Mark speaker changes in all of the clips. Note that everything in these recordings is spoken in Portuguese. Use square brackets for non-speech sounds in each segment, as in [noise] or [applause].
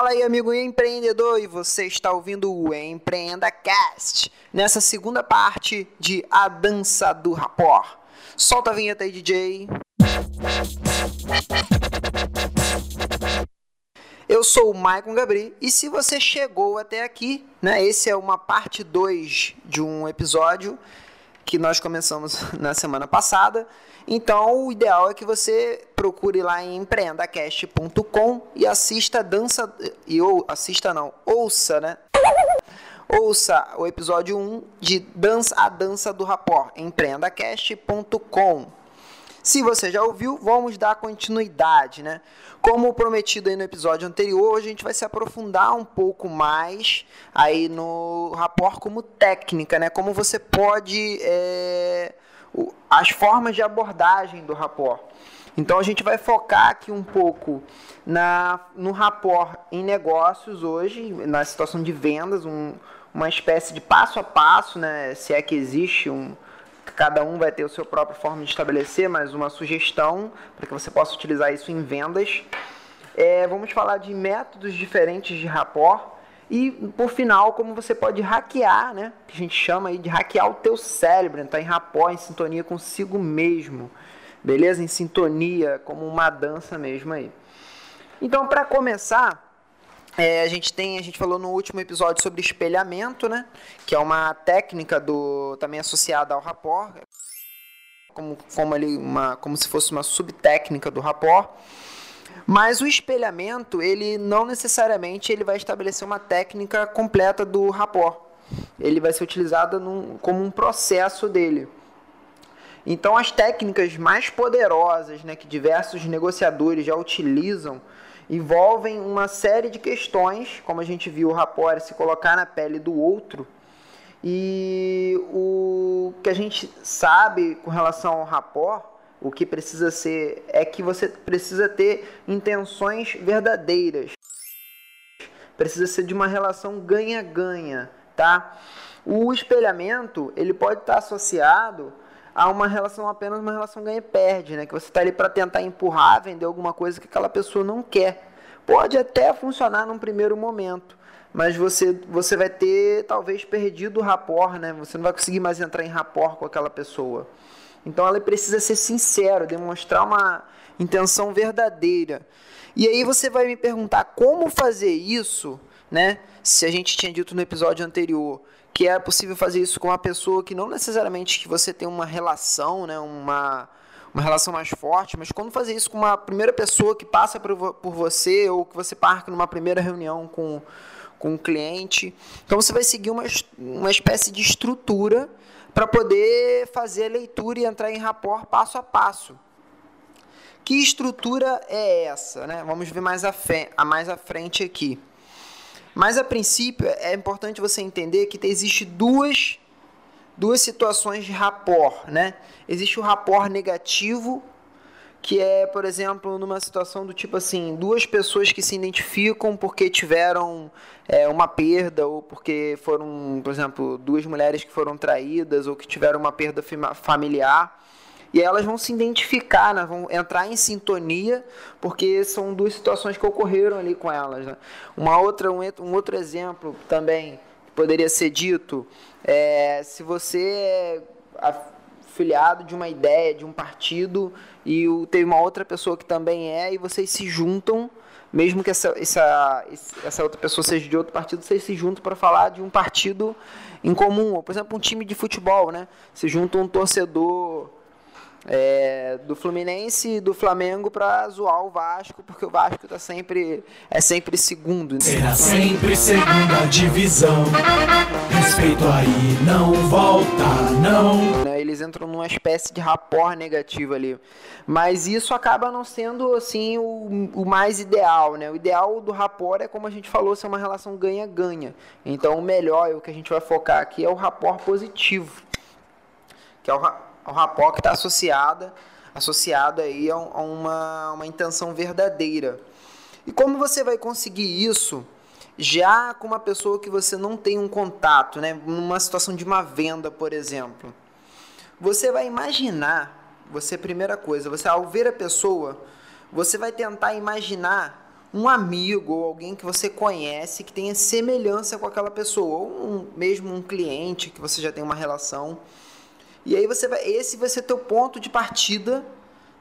Speaker 1: Fala aí, amigo empreendedor, e você está ouvindo o Empreenda Cast, nessa segunda parte de A Dança do Rapor. Solta a vinheta aí, DJ. Eu sou o Maicon Gabri e se você chegou até aqui, né, esse é uma parte 2 de um episódio que nós começamos [laughs] na semana passada. Então, o ideal é que você procure lá em empreendacast.com e assista dança e ou assista não, ouça, né? Ouça o episódio 1 de Dança a Dança do Rapor, empreendacast.com. Se você já ouviu, vamos dar continuidade, né? Como prometido aí no episódio anterior, a gente vai se aprofundar um pouco mais aí no rapport como técnica, né? Como você pode é, as formas de abordagem do rapport. Então a gente vai focar aqui um pouco na, no rapport em negócios hoje, na situação de vendas, um, uma espécie de passo a passo, né? Se é que existe um, cada um vai ter a sua própria forma de estabelecer, mas uma sugestão para que você possa utilizar isso em vendas. É, vamos falar de métodos diferentes de rapport e, por final, como você pode hackear, né? Que a gente chama aí de hackear o teu cérebro, entrar em rapport, em sintonia consigo mesmo. Beleza? Em sintonia, como uma dança mesmo aí. Então, para começar, é, a gente tem, a gente falou no último episódio sobre espelhamento, né? Que é uma técnica do também associada ao rapport, como como ali uma como se fosse uma subtécnica do rapport. Mas o espelhamento, ele não necessariamente ele vai estabelecer uma técnica completa do rapport. Ele vai ser utilizado num, como um processo dele. Então, as técnicas mais poderosas né, que diversos negociadores já utilizam envolvem uma série de questões, como a gente viu o rapport se colocar na pele do outro. E o que a gente sabe com relação ao rapport, o que precisa ser é que você precisa ter intenções verdadeiras. Precisa ser de uma relação ganha-ganha, tá? O espelhamento, ele pode estar associado a uma relação apenas uma relação ganha-perde, né? Que você está ali para tentar empurrar, vender alguma coisa que aquela pessoa não quer. Pode até funcionar num primeiro momento, mas você você vai ter talvez perdido o rapport, né? Você não vai conseguir mais entrar em rapport com aquela pessoa. Então ela precisa ser sincero, demonstrar uma intenção verdadeira. E aí você vai me perguntar como fazer isso, né? Se a gente tinha dito no episódio anterior que é possível fazer isso com uma pessoa que não necessariamente que você tem uma relação, né, uma, uma relação mais forte, mas quando fazer isso com uma primeira pessoa que passa por, por você ou que você marca numa primeira reunião com, com um cliente. Então você vai seguir uma, uma espécie de estrutura para poder fazer a leitura e entrar em rapport passo a passo. Que estrutura é essa? Né? Vamos ver mais a, a mais à frente aqui. Mas a princípio é importante você entender que existe duas duas situações de rapport, né? Existe o rapport negativo, que é, por exemplo, numa situação do tipo assim, duas pessoas que se identificam porque tiveram é, uma perda ou porque foram, por exemplo, duas mulheres que foram traídas ou que tiveram uma perda familiar e elas vão se identificar, né? vão entrar em sintonia, porque são duas situações que ocorreram ali com elas. Né? Uma outra, um, um outro exemplo também que poderia ser dito é se você afiliado de uma ideia, de um partido, e tem uma outra pessoa que também é, e vocês se juntam mesmo que essa, essa, essa outra pessoa seja de outro partido, vocês se juntam para falar de um partido em comum. Ou, por exemplo, um time de futebol, né? Se junta um torcedor é, do Fluminense e do Flamengo para zoar o Vasco, porque o Vasco tá sempre é sempre segundo.
Speaker 2: Né? Será sempre segunda divisão. Respeito aí, não volta, não.
Speaker 1: Né, eles entram numa espécie de rapport negativo ali. Mas isso acaba não sendo assim o, o mais ideal, né? O ideal do rapport é como a gente falou, ser uma relação ganha-ganha. Então o melhor, o que a gente vai focar aqui é o rapport positivo. Que é o ao rapport que está associada, associado aí a, uma, uma intenção verdadeira. E como você vai conseguir isso já com uma pessoa que você não tem um contato, né? numa situação de uma venda, por exemplo? Você vai imaginar, você primeira coisa, você ao ver a pessoa, você vai tentar imaginar um amigo ou alguém que você conhece que tenha semelhança com aquela pessoa, ou um, mesmo um cliente que você já tem uma relação. E aí você vai, esse vai ser teu ponto de partida,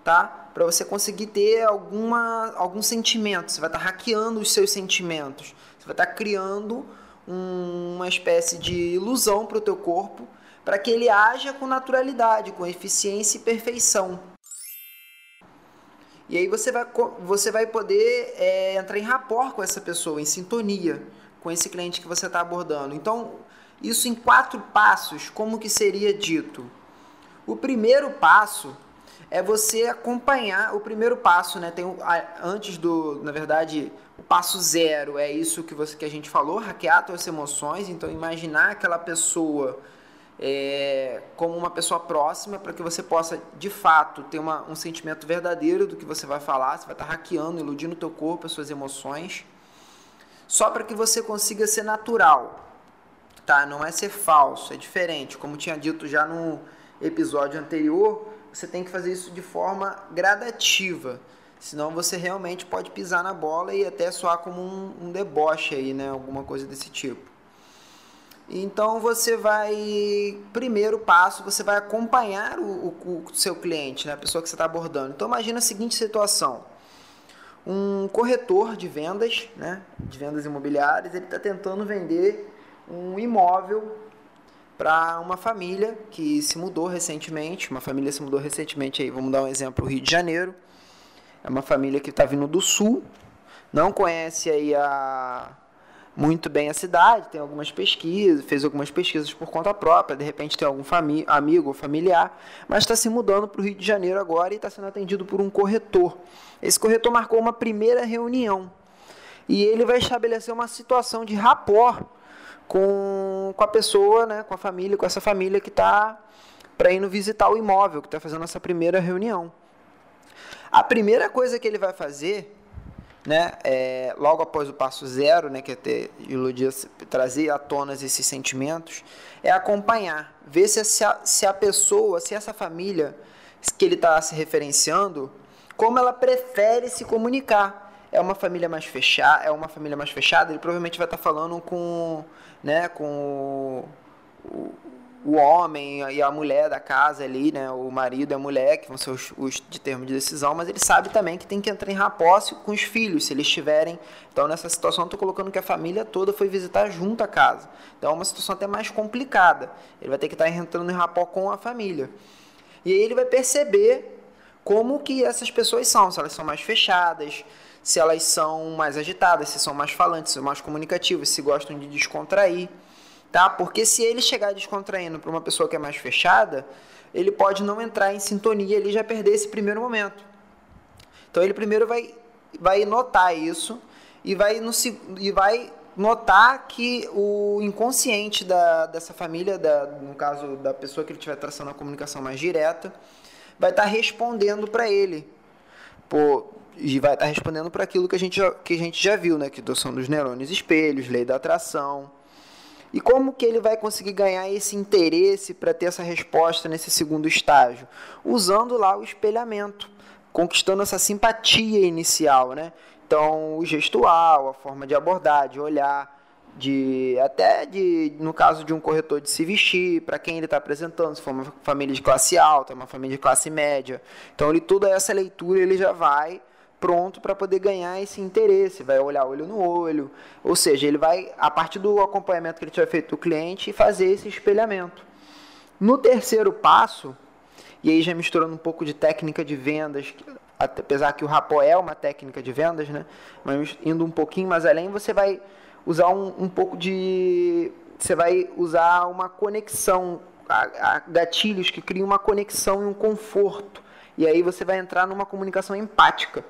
Speaker 1: tá? Para você conseguir ter alguma algum sentimento. Você vai estar tá hackeando os seus sentimentos. Você vai estar tá criando um, uma espécie de ilusão para o teu corpo, para que ele haja com naturalidade, com eficiência e perfeição. E aí você vai, você vai poder é, entrar em rapport com essa pessoa, em sintonia com esse cliente que você está abordando. Então, isso em quatro passos, como que seria dito? O primeiro passo é você acompanhar o primeiro passo, né? Tem antes do, na verdade, o passo zero é isso que você que a gente falou, hackear suas emoções. Então, imaginar aquela pessoa é, como uma pessoa próxima para que você possa de fato ter uma, um sentimento verdadeiro do que você vai falar. Você vai estar hackeando, iludindo o teu corpo, as suas emoções, só para que você consiga ser natural, tá? Não é ser falso, é diferente. Como tinha dito já no episódio anterior, você tem que fazer isso de forma gradativa. Senão você realmente pode pisar na bola e até soar como um, um deboche aí, né? Alguma coisa desse tipo. Então você vai, primeiro passo, você vai acompanhar o, o, o seu cliente, né, a pessoa que você está abordando. Então imagina a seguinte situação: um corretor de vendas, né, de vendas imobiliárias, ele está tentando vender um imóvel para uma família que se mudou recentemente. Uma família se mudou recentemente aí, vamos dar um exemplo, Rio de Janeiro. É uma família que está vindo do sul, não conhece aí a muito bem a cidade, tem algumas pesquisas, fez algumas pesquisas por conta própria, de repente tem algum amigo ou familiar, mas está se mudando para o Rio de Janeiro agora e está sendo atendido por um corretor. Esse corretor marcou uma primeira reunião e ele vai estabelecer uma situação de rapport com, com a pessoa, né, com a família, com essa família que está para ir visitar o imóvel, que está fazendo essa primeira reunião. A primeira coisa que ele vai fazer né, é, logo após o passo zero, né, que é ter iludir, trazer à tona esses sentimentos, é acompanhar, ver se, se, a, se a pessoa, se essa família que ele está se referenciando, como ela prefere se comunicar. É uma família mais fechada, é uma família mais fechada, ele provavelmente vai estar tá falando com, né, com o, o homem e a mulher da casa ali, né? O marido e a mulher, que vão ser os, os de termo de decisão, mas ele sabe também que tem que entrar em rapócio com os filhos, se eles estiverem. Então, nessa situação, estou colocando que a família toda foi visitar junto a casa. Então, é uma situação até mais complicada. Ele vai ter que estar entrando em rapó com a família. E aí ele vai perceber como que essas pessoas são, se elas são mais fechadas, se elas são mais agitadas, se são mais falantes, se são mais comunicativas, se gostam de descontrair tá? Porque se ele chegar descontraindo para uma pessoa que é mais fechada, ele pode não entrar em sintonia e já perder esse primeiro momento. Então ele primeiro vai, vai notar isso e vai, no, e vai notar que o inconsciente da, dessa família, da, no caso da pessoa que ele estiver traçando a comunicação mais direta, vai estar tá respondendo para ele. Por, e vai estar tá respondendo para aquilo que a, gente já, que a gente já viu, né? Que são dos neurônios espelhos, lei da atração, e como que ele vai conseguir ganhar esse interesse para ter essa resposta nesse segundo estágio? Usando lá o espelhamento, conquistando essa simpatia inicial, né? Então, o gestual, a forma de abordar, de olhar, de até de no caso de um corretor de se vestir, para quem ele está apresentando, se for uma família de classe alta, uma família de classe média. Então, ele toda essa leitura ele já vai pronto para poder ganhar esse interesse, vai olhar olho no olho, ou seja, ele vai, a partir do acompanhamento que ele tiver feito do cliente, fazer esse espelhamento. No terceiro passo, e aí já misturando um pouco de técnica de vendas, apesar que o rapó é uma técnica de vendas, né? mas indo um pouquinho mais além, você vai usar um, um pouco de. Você vai usar uma conexão, a, a gatilhos que criam uma conexão e um conforto. E aí você vai entrar numa comunicação empática.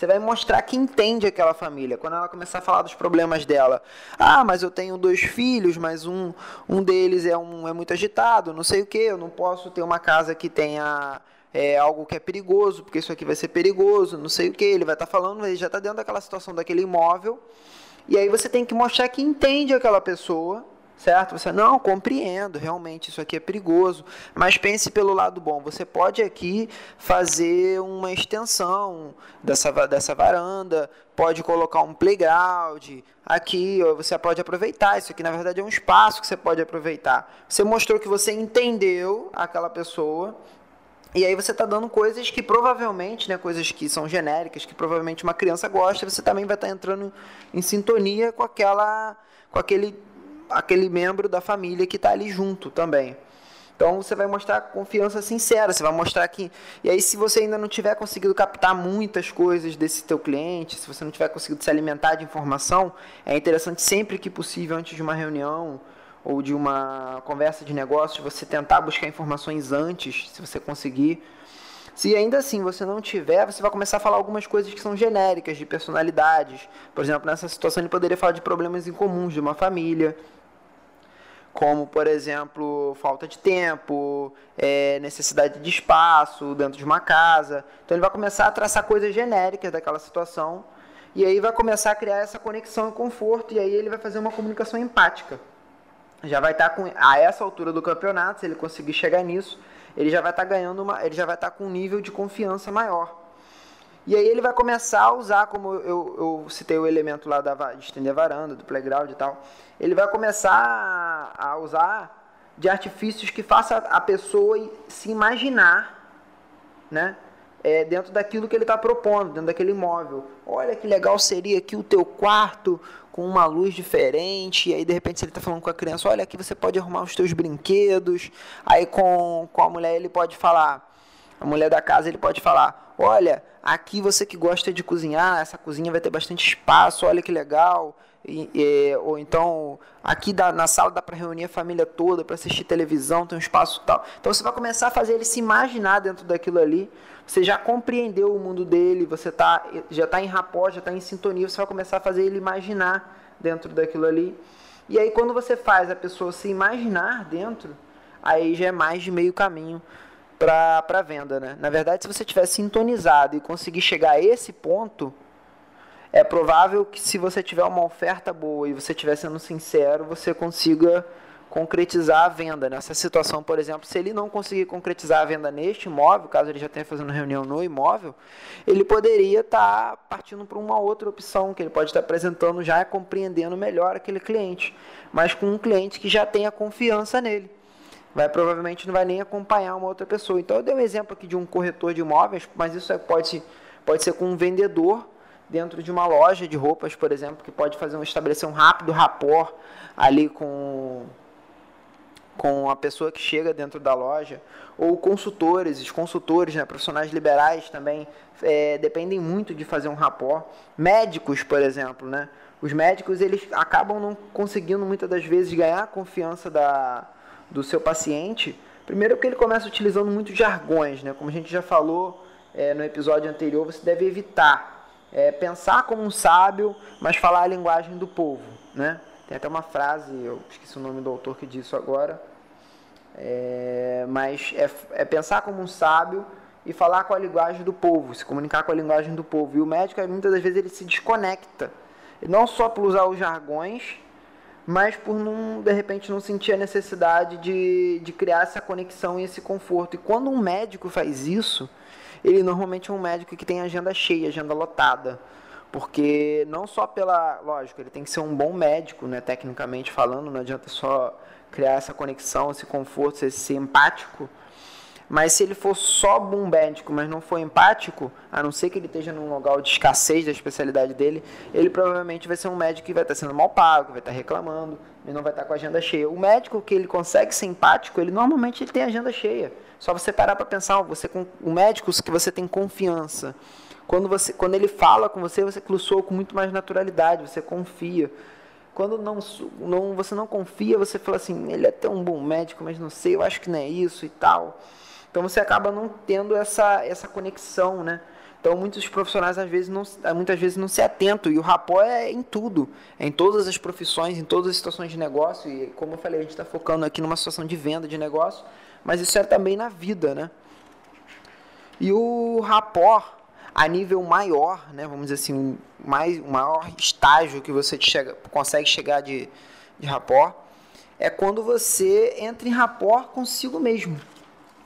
Speaker 1: Você vai mostrar que entende aquela família. Quando ela começar a falar dos problemas dela. Ah, mas eu tenho dois filhos, mas um, um deles é, um, é muito agitado, não sei o que. Eu não posso ter uma casa que tenha é, algo que é perigoso, porque isso aqui vai ser perigoso, não sei o que. Ele vai estar tá falando, ele já está dentro daquela situação daquele imóvel. E aí você tem que mostrar que entende aquela pessoa, certo? Você não compreendo, realmente isso aqui é perigoso, mas pense pelo lado bom. Você pode aqui fazer uma extensão dessa, dessa varanda, pode colocar um playground aqui, ou você pode aproveitar. Isso aqui na verdade é um espaço que você pode aproveitar. Você mostrou que você entendeu aquela pessoa. E aí você está dando coisas que provavelmente, né, coisas que são genéricas, que provavelmente uma criança gosta, você também vai estar tá entrando em sintonia com aquela com aquele aquele membro da família que está ali junto também. Então você vai mostrar confiança sincera, você vai mostrar que. E aí, se você ainda não tiver conseguido captar muitas coisas desse teu cliente, se você não tiver conseguido se alimentar de informação, é interessante sempre que possível, antes de uma reunião ou de uma conversa de negócios, você tentar buscar informações antes, se você conseguir. Se ainda assim você não tiver, você vai começar a falar algumas coisas que são genéricas, de personalidades. Por exemplo, nessa situação ele poderia falar de problemas incomuns de uma família como, por exemplo, falta de tempo, é, necessidade de espaço dentro de uma casa. Então, ele vai começar a traçar coisas genéricas daquela situação e aí vai começar a criar essa conexão e conforto e aí ele vai fazer uma comunicação empática. Já vai estar tá com a essa altura do campeonato, se ele conseguir chegar nisso, ele já vai estar tá ganhando uma, ele já vai estar tá com um nível de confiança maior. E aí ele vai começar a usar, como eu, eu citei o elemento lá da, de estender a varanda, do playground e tal, ele vai começar a usar de artifícios que faça a pessoa se imaginar, né? É, dentro daquilo que ele está propondo, dentro daquele imóvel. Olha que legal seria aqui o teu quarto com uma luz diferente. E aí, de repente, se ele está falando com a criança, olha aqui você pode arrumar os teus brinquedos. Aí, com, com a mulher, ele pode falar, a mulher da casa, ele pode falar, olha, aqui você que gosta de cozinhar, essa cozinha vai ter bastante espaço, olha que legal. E, e, ou então aqui da, na sala dá para reunir a família toda para assistir televisão, tem um espaço tal. Então você vai começar a fazer ele se imaginar dentro daquilo ali. Você já compreendeu o mundo dele, você tá, já está em rapó, já está em sintonia, você vai começar a fazer ele imaginar dentro daquilo ali. E aí quando você faz a pessoa se imaginar dentro, aí já é mais de meio caminho para venda. Né? Na verdade, se você tiver sintonizado e conseguir chegar a esse ponto, é provável que se você tiver uma oferta boa e você estiver sendo sincero, você consiga concretizar a venda. Nessa situação, por exemplo, se ele não conseguir concretizar a venda neste imóvel, caso ele já tenha fazendo reunião no imóvel, ele poderia estar tá partindo para uma outra opção que ele pode estar tá apresentando já compreendendo melhor aquele cliente, mas com um cliente que já tenha confiança nele. Vai provavelmente não vai nem acompanhar uma outra pessoa. Então eu dei um exemplo aqui de um corretor de imóveis, mas isso é, pode, pode ser com um vendedor dentro de uma loja de roupas, por exemplo, que pode fazer um, estabelecer um rápido rapport ali com, com a pessoa que chega dentro da loja, ou consultores, os consultores, né, profissionais liberais também é, dependem muito de fazer um rapport. Médicos, por exemplo, né, os médicos eles acabam não conseguindo muitas das vezes ganhar a confiança da, do seu paciente, primeiro porque ele começa utilizando muitos jargões, né, como a gente já falou é, no episódio anterior, você deve evitar é, pensar como um sábio, mas falar a linguagem do povo. Né? Tem até uma frase, eu esqueci o nome do autor que disse agora, é, mas é, é, pensar como um sábio e falar com a linguagem do povo, se comunicar com a linguagem do povo. E o médico, muitas das vezes, ele se desconecta, não só por usar os jargões, mas por não, de repente, não sentir a necessidade de, de criar essa conexão e esse conforto. E quando um médico faz isso, ele normalmente é um médico que tem agenda cheia, agenda lotada. Porque não só pela. Lógico, ele tem que ser um bom médico, né, tecnicamente falando, não adianta só criar essa conexão, esse conforto, ser, ser empático. Mas se ele for só bom médico, mas não for empático, a não ser que ele esteja num lugar de escassez da especialidade dele, ele provavelmente vai ser um médico que vai estar sendo mal pago, vai estar reclamando, e não vai estar com a agenda cheia. O médico que ele consegue ser empático, ele normalmente ele tem agenda cheia. Só você parar para pensar, você com o médico que você tem confiança. Quando você quando ele fala com você, você soa com muito mais naturalidade, você confia. Quando não, não você não confia, você fala assim, ele é até um bom médico, mas não sei, eu acho que não é isso e tal. Então você acaba não tendo essa essa conexão, né? Então muitos profissionais às vezes não, muitas vezes não se atentam. E o rapó é em tudo, é em todas as profissões, em todas as situações de negócio. E como eu falei a gente está focando aqui numa situação de venda de negócio, mas isso é também na vida, né? E o rapport a nível maior, né, vamos dizer assim, mais, o maior estágio que você chega, consegue chegar de, de rapport é quando você entra em rapport consigo mesmo,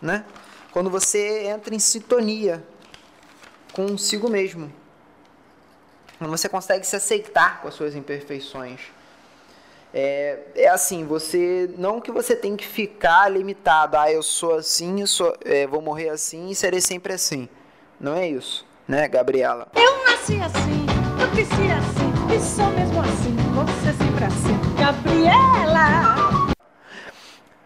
Speaker 1: né? Quando você entra em sintonia consigo mesmo. Quando você consegue se aceitar com as suas imperfeições. É, é assim, você não que você tem que ficar limitado, ah, eu sou assim, eu sou, é, vou morrer assim e serei sempre assim. Não é isso, né, Gabriela?
Speaker 3: Eu nasci assim, eu cresci assim, e sou mesmo assim, ser sempre assim. Gabriela!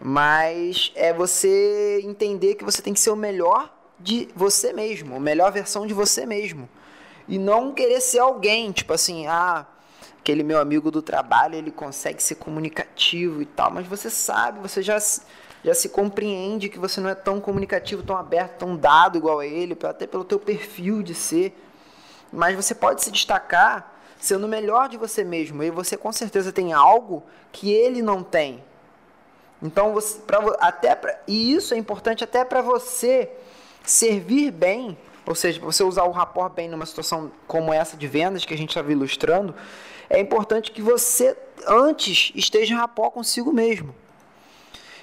Speaker 1: Mas é você entender que você tem que ser o melhor de você mesmo, a melhor versão de você mesmo. E não querer ser alguém, tipo assim, ah, aquele meu amigo do trabalho, ele consegue ser comunicativo e tal, mas você sabe, você já, já se compreende que você não é tão comunicativo, tão aberto, tão dado igual a ele, até pelo teu perfil de ser. Mas você pode se destacar sendo o melhor de você mesmo, e você com certeza tem algo que ele não tem. Então, você, pra, até pra, e isso é importante até para você servir bem, ou seja, você usar o rapport bem numa situação como essa de vendas que a gente estava ilustrando, é importante que você antes esteja em rapó consigo mesmo.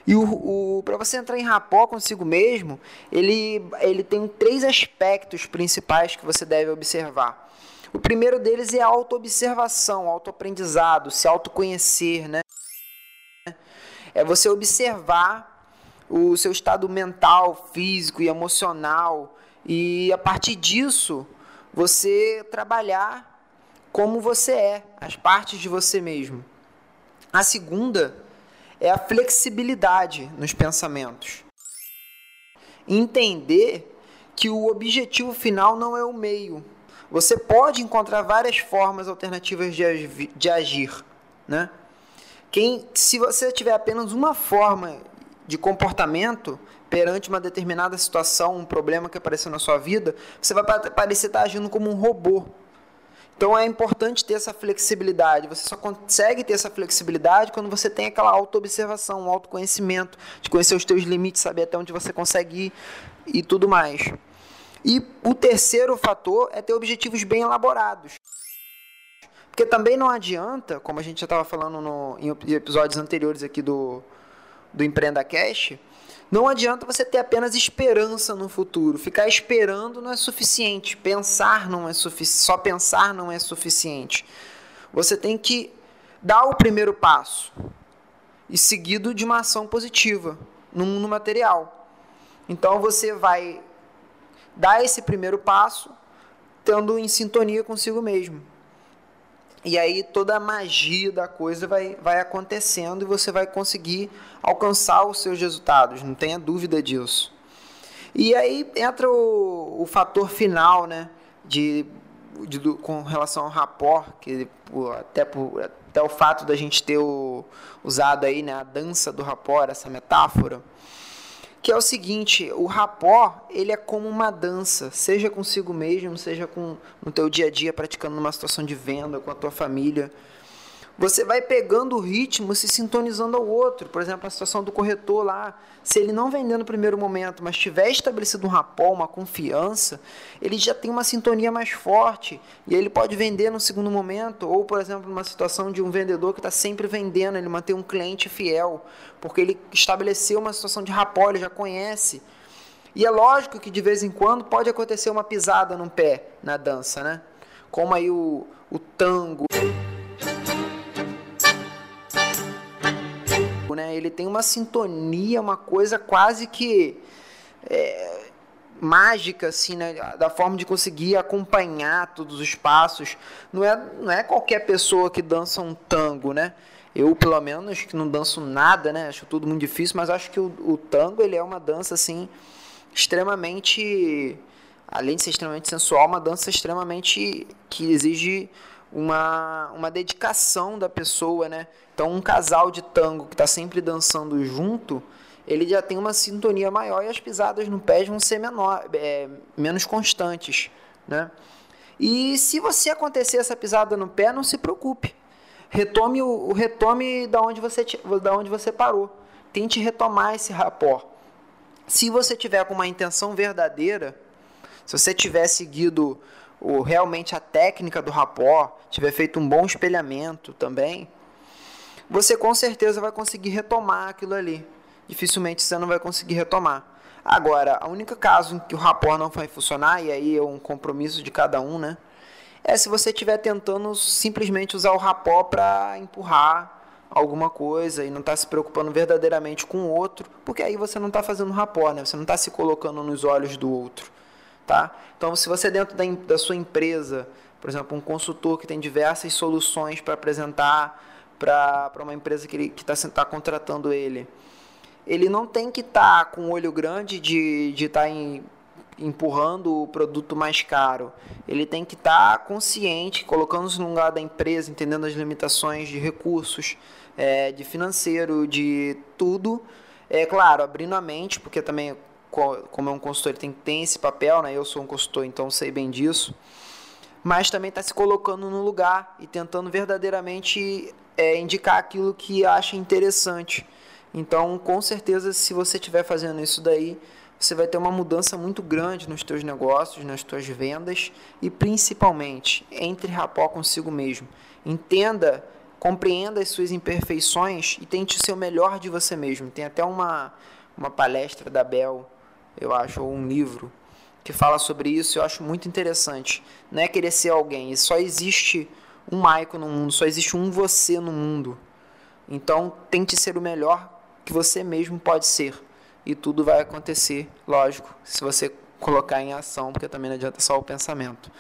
Speaker 1: E o, o para você entrar em rapó consigo mesmo, ele, ele tem três aspectos principais que você deve observar. O primeiro deles é a autoobservação, autoaprendizado, se autoconhecer, né? É você observar o seu estado mental, físico e emocional e a partir disso você trabalhar como você é, as partes de você mesmo. A segunda é a flexibilidade nos pensamentos. Entender que o objetivo final não é o meio. Você pode encontrar várias formas alternativas de, agir, né? Quem, se você tiver apenas uma forma de comportamento perante uma determinada situação, um problema que apareceu na sua vida, você vai parecer estar agindo como um robô. Então é importante ter essa flexibilidade. Você só consegue ter essa flexibilidade quando você tem aquela autoobservação, um autoconhecimento, de conhecer os teus limites, saber até onde você consegue ir e tudo mais. E o terceiro fator é ter objetivos bem elaborados. Porque também não adianta, como a gente já estava falando no, em episódios anteriores aqui do, do Empreenda Cash, não adianta você ter apenas esperança no futuro. Ficar esperando não é suficiente. Pensar não é suficiente. Só pensar não é suficiente. Você tem que dar o primeiro passo e seguido de uma ação positiva no mundo material. Então você vai dar esse primeiro passo tendo em sintonia consigo mesmo. E aí toda a magia da coisa vai, vai acontecendo e você vai conseguir alcançar os seus resultados, não tenha dúvida disso. E aí entra o, o fator final, né, de, de, com relação ao rapport, que até, por, até o fato da gente ter o, usado aí, né, a dança do rapport, essa metáfora, que é o seguinte, o rapó, ele é como uma dança, seja consigo mesmo, seja com no teu dia a dia praticando numa situação de venda com a tua família. Você vai pegando o ritmo, se sintonizando ao outro. Por exemplo, a situação do corretor lá, se ele não vender no primeiro momento, mas tiver estabelecido um rapó, uma confiança, ele já tem uma sintonia mais forte e ele pode vender no segundo momento. Ou, por exemplo, numa situação de um vendedor que está sempre vendendo, ele mantém um cliente fiel, porque ele estabeleceu uma situação de rapó, ele já conhece. E é lógico que de vez em quando pode acontecer uma pisada no pé na dança, né? Como aí o, o tango. Né? Ele tem uma sintonia, uma coisa quase que é, mágica, assim, né? Da forma de conseguir acompanhar todos os passos. Não é, não é qualquer pessoa que dança um tango, né? Eu, pelo menos, que não danço nada, né? Acho tudo muito difícil, mas acho que o, o tango, ele é uma dança, assim, extremamente... Além de ser extremamente sensual, uma dança extremamente... que exige uma, uma dedicação da pessoa, né? Então, um casal de tango que está sempre dançando junto, ele já tem uma sintonia maior e as pisadas no pé vão ser menor, é, menos constantes, né? E se você acontecer essa pisada no pé, não se preocupe. Retome o, retome da onde você da onde você parou. Tente retomar esse rapó. Se você tiver com uma intenção verdadeira, se você tiver seguido o, realmente a técnica do rapó, tiver feito um bom espelhamento também, você com certeza vai conseguir retomar aquilo ali. Dificilmente você não vai conseguir retomar. Agora, a única caso em que o rapport não vai funcionar, e aí é um compromisso de cada um, né? É se você estiver tentando simplesmente usar o rapport para empurrar alguma coisa e não está se preocupando verdadeiramente com o outro, porque aí você não está fazendo rapport, né? Você não está se colocando nos olhos do outro, tá? Então, se você dentro da, da sua empresa, por exemplo, um consultor que tem diversas soluções para apresentar para uma empresa que está tá contratando ele, ele não tem que estar tá com o olho grande de estar tá empurrando o produto mais caro. Ele tem que estar tá consciente, colocando-se no lugar da empresa, entendendo as limitações de recursos, é, de financeiro, de tudo. É claro, abrindo a mente, porque também, como é um consultor, ele tem que ter esse papel, né? Eu sou um consultor, então sei bem disso. Mas também está se colocando no lugar e tentando verdadeiramente é, indicar aquilo que acha interessante. Então, com certeza, se você estiver fazendo isso daí, você vai ter uma mudança muito grande nos teus negócios, nas tuas vendas e principalmente entre rapó consigo mesmo. Entenda, compreenda as suas imperfeições e tente ser o melhor de você mesmo. Tem até uma, uma palestra da Bel, eu acho, ou um livro que fala sobre isso, eu acho muito interessante. Não é querer ser alguém, só existe um Maico no mundo, só existe um você no mundo. Então, tente ser o melhor que você mesmo pode ser e tudo vai acontecer, lógico, se você colocar em ação, porque também não adianta só o pensamento.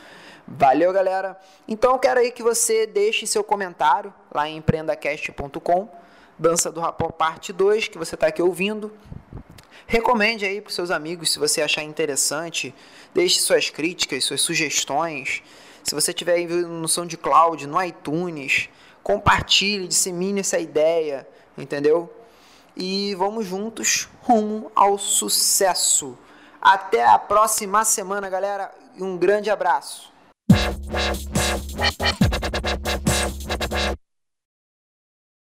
Speaker 1: Valeu, galera. Então eu quero aí que você deixe seu comentário lá em empreendacast.com, Dança do Rapó parte 2, que você está aqui ouvindo. Recomende aí para seus amigos se você achar interessante. Deixe suas críticas, suas sugestões. Se você tiver no SoundCloud, no iTunes, compartilhe, dissemine essa ideia, entendeu? e vamos juntos rumo ao sucesso. Até a próxima semana, galera, um grande abraço.